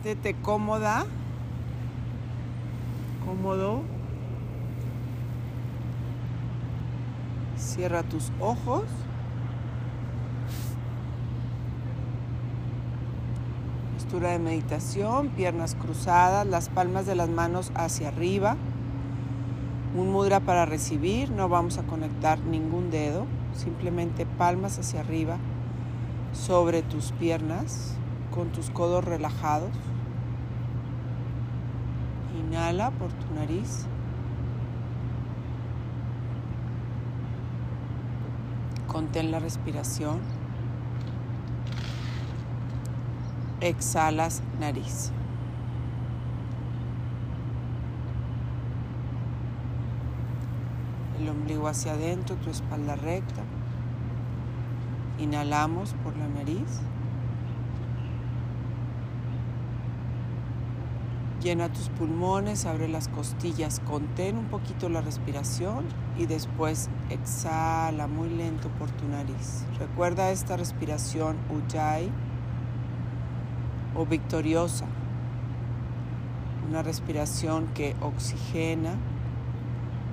Siéntete cómoda, cómodo. Cierra tus ojos. Postura de meditación, piernas cruzadas, las palmas de las manos hacia arriba. Un mudra para recibir, no vamos a conectar ningún dedo, simplemente palmas hacia arriba sobre tus piernas con tus codos relajados. Inhala por tu nariz. Contén la respiración. Exhalas nariz. El ombligo hacia adentro, tu espalda recta. Inhalamos por la nariz. Llena tus pulmones, abre las costillas, contén un poquito la respiración y después exhala muy lento por tu nariz. Recuerda esta respiración Ujjayi o victoriosa, una respiración que oxigena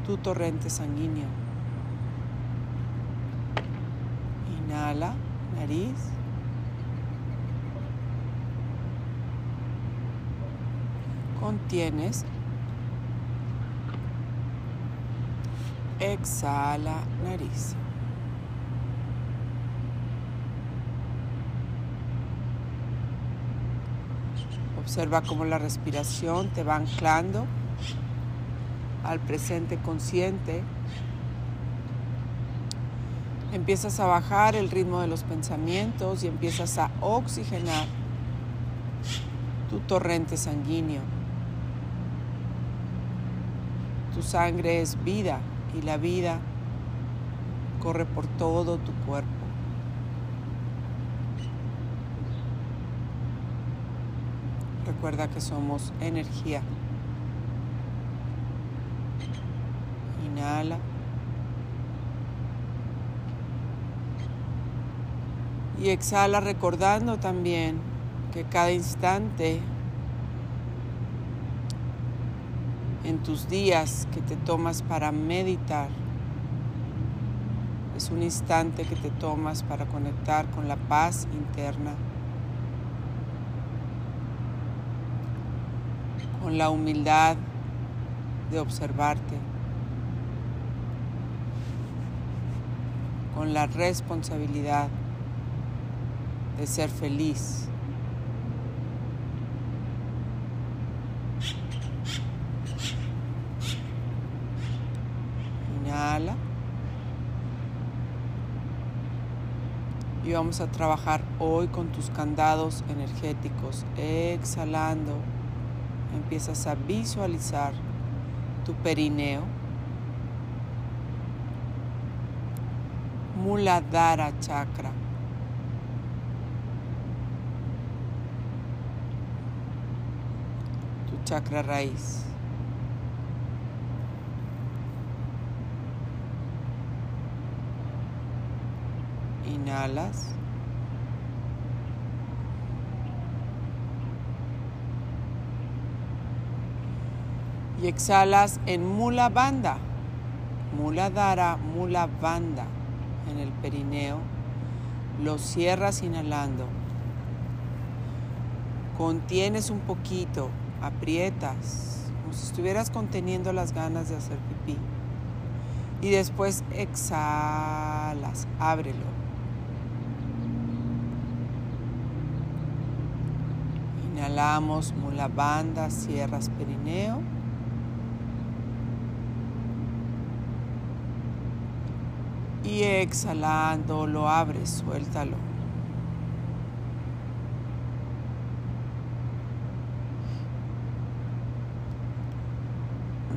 tu torrente sanguíneo. Inhala, nariz. Contienes. Exhala, nariz. Observa cómo la respiración te va anclando al presente consciente. Empiezas a bajar el ritmo de los pensamientos y empiezas a oxigenar tu torrente sanguíneo. Tu sangre es vida y la vida corre por todo tu cuerpo. Recuerda que somos energía. Inhala. Y exhala recordando también que cada instante en tus días que te tomas para meditar es un instante que te tomas para conectar con la paz interna, con la humildad de observarte. con la responsabilidad de ser feliz. Inhala. Y vamos a trabajar hoy con tus candados energéticos. Exhalando, empiezas a visualizar tu perineo Muladhara Chakra. Tu chakra raíz. Inhalas. Y exhalas en Mula Bandha. Muladhara, Mula Bandha en el perineo, lo cierras inhalando, contienes un poquito, aprietas, como si estuvieras conteniendo las ganas de hacer pipí. Y después exhalas, ábrelo. Inhalamos banda, cierras perineo. Y exhalando lo abres, suéltalo.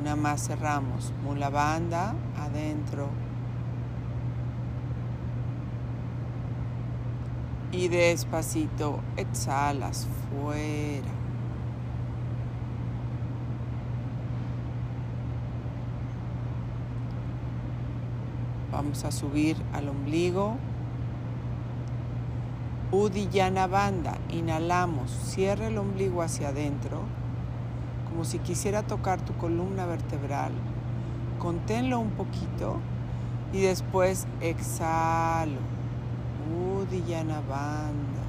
Una más cerramos. Mula banda adentro. Y despacito exhalas fuera. Vamos a subir al ombligo. Uddiyana Banda. Inhalamos, cierra el ombligo hacia adentro, como si quisiera tocar tu columna vertebral. Conténlo un poquito y después exhalo. Uddiyana Banda.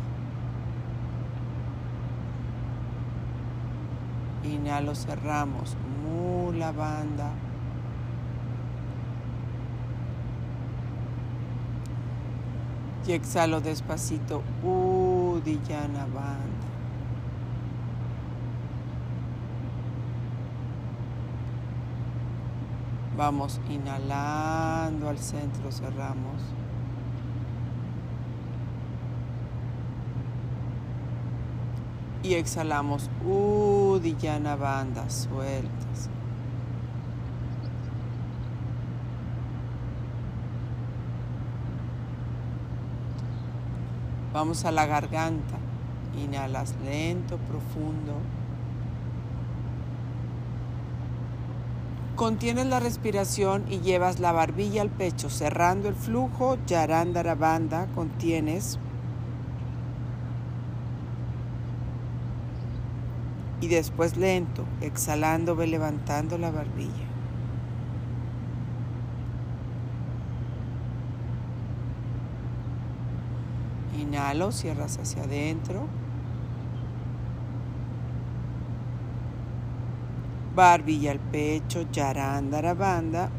Inhalo, cerramos. Mula Banda. Y exhalo despacito. Uddiyana Banda. Vamos inhalando al centro, cerramos. Y exhalamos. Uddiyana Banda, sueltas. Vamos a la garganta. Inhalas lento, profundo. Contienes la respiración y llevas la barbilla al pecho, cerrando el flujo. Yarandara banda, contienes. Y después lento, exhalando, ve levantando la barbilla. Inhalo, cierras hacia adentro. Barbilla al pecho, yarandara banda.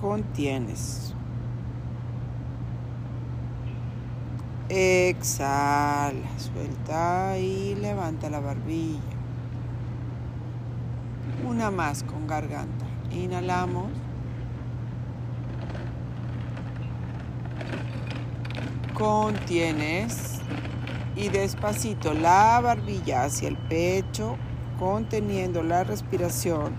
Contienes. Exhala, suelta y levanta la barbilla. Una más con garganta. Inhalamos. Contienes y despacito la barbilla hacia el pecho, conteniendo la respiración.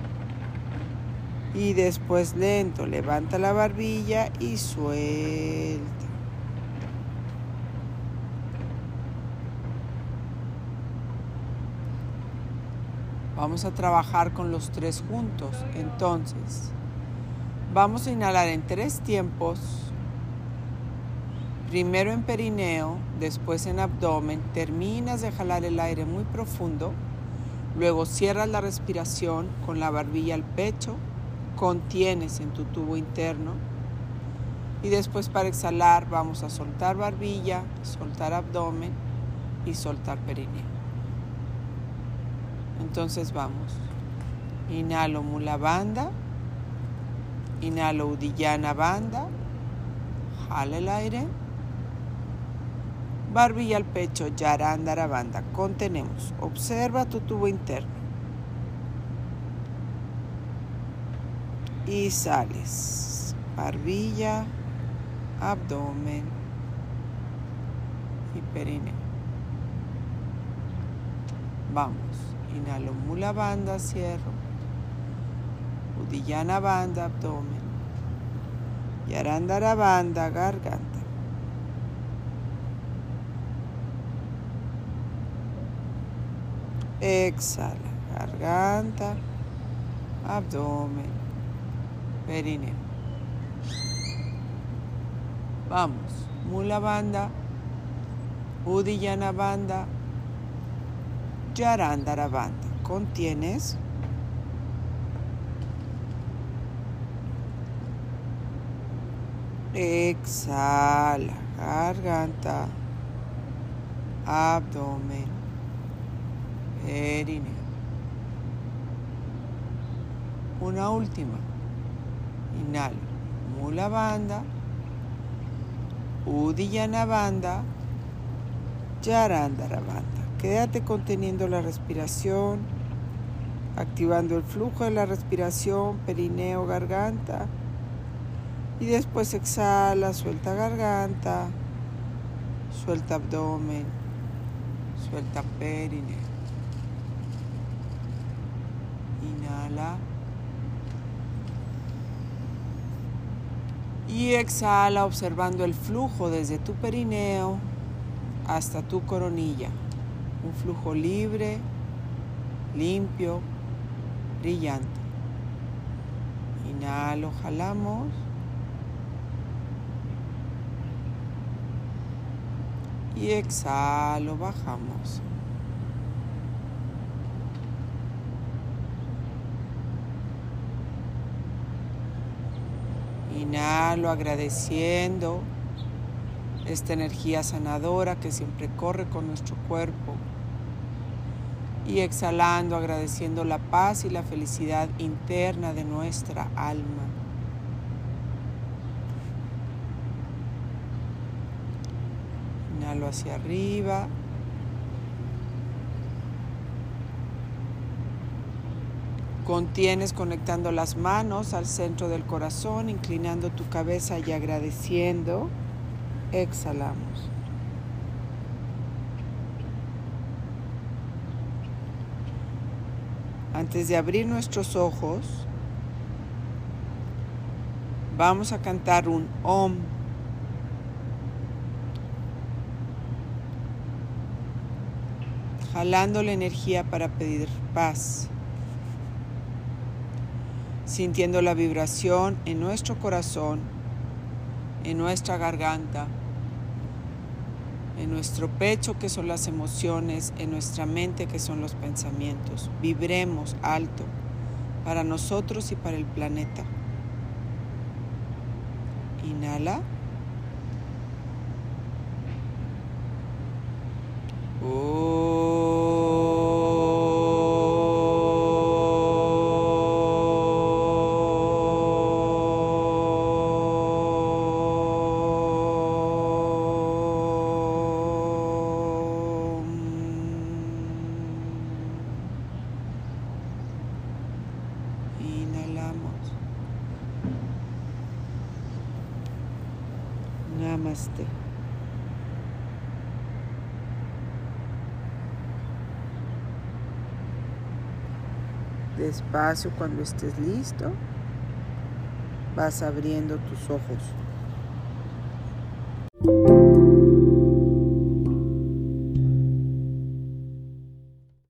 Y después lento, levanta la barbilla y suelta. Vamos a trabajar con los tres juntos. Entonces, vamos a inhalar en tres tiempos. Primero en perineo, después en abdomen, terminas de jalar el aire muy profundo, luego cierras la respiración con la barbilla al pecho, contienes en tu tubo interno. Y después para exhalar vamos a soltar barbilla, soltar abdomen y soltar perineo. Entonces vamos. Inhalo mula banda, inhalo udillana banda, jala el aire. Barbilla al pecho, yarandara banda. Contenemos. Observa tu tubo interno. Y sales. Barbilla, abdomen y perineo. Vamos. Inhalo mula banda, cierro. Udillana banda, abdomen. Yarandara banda, garganta. Exhala, garganta, abdomen, perineo. Vamos, mula banda, udiyana banda, yarandara banda. Contienes. Exhala, garganta, abdomen, perineo. Una última. Inhalo. Mula banda. Udiyana banda. Yarandara banda. Quédate conteniendo la respiración, activando el flujo de la respiración, perineo, garganta. Y después exhala, suelta garganta, suelta abdomen, suelta perineo. Inhala. Y exhala observando el flujo desde tu perineo hasta tu coronilla. Un flujo libre, limpio, brillante. Inhalo, jalamos. Y exhalo, bajamos. Inhalo agradeciendo esta energía sanadora que siempre corre con nuestro cuerpo. Y exhalando agradeciendo la paz y la felicidad interna de nuestra alma. Inhalo hacia arriba. Contienes conectando las manos al centro del corazón, inclinando tu cabeza y agradeciendo. Exhalamos. Antes de abrir nuestros ojos, vamos a cantar un OM. Jalando la energía para pedir paz sintiendo la vibración en nuestro corazón, en nuestra garganta, en nuestro pecho que son las emociones, en nuestra mente que son los pensamientos. Vibremos alto para nosotros y para el planeta. Inhala. Namaste. Despacio cuando estés listo, vas abriendo tus ojos.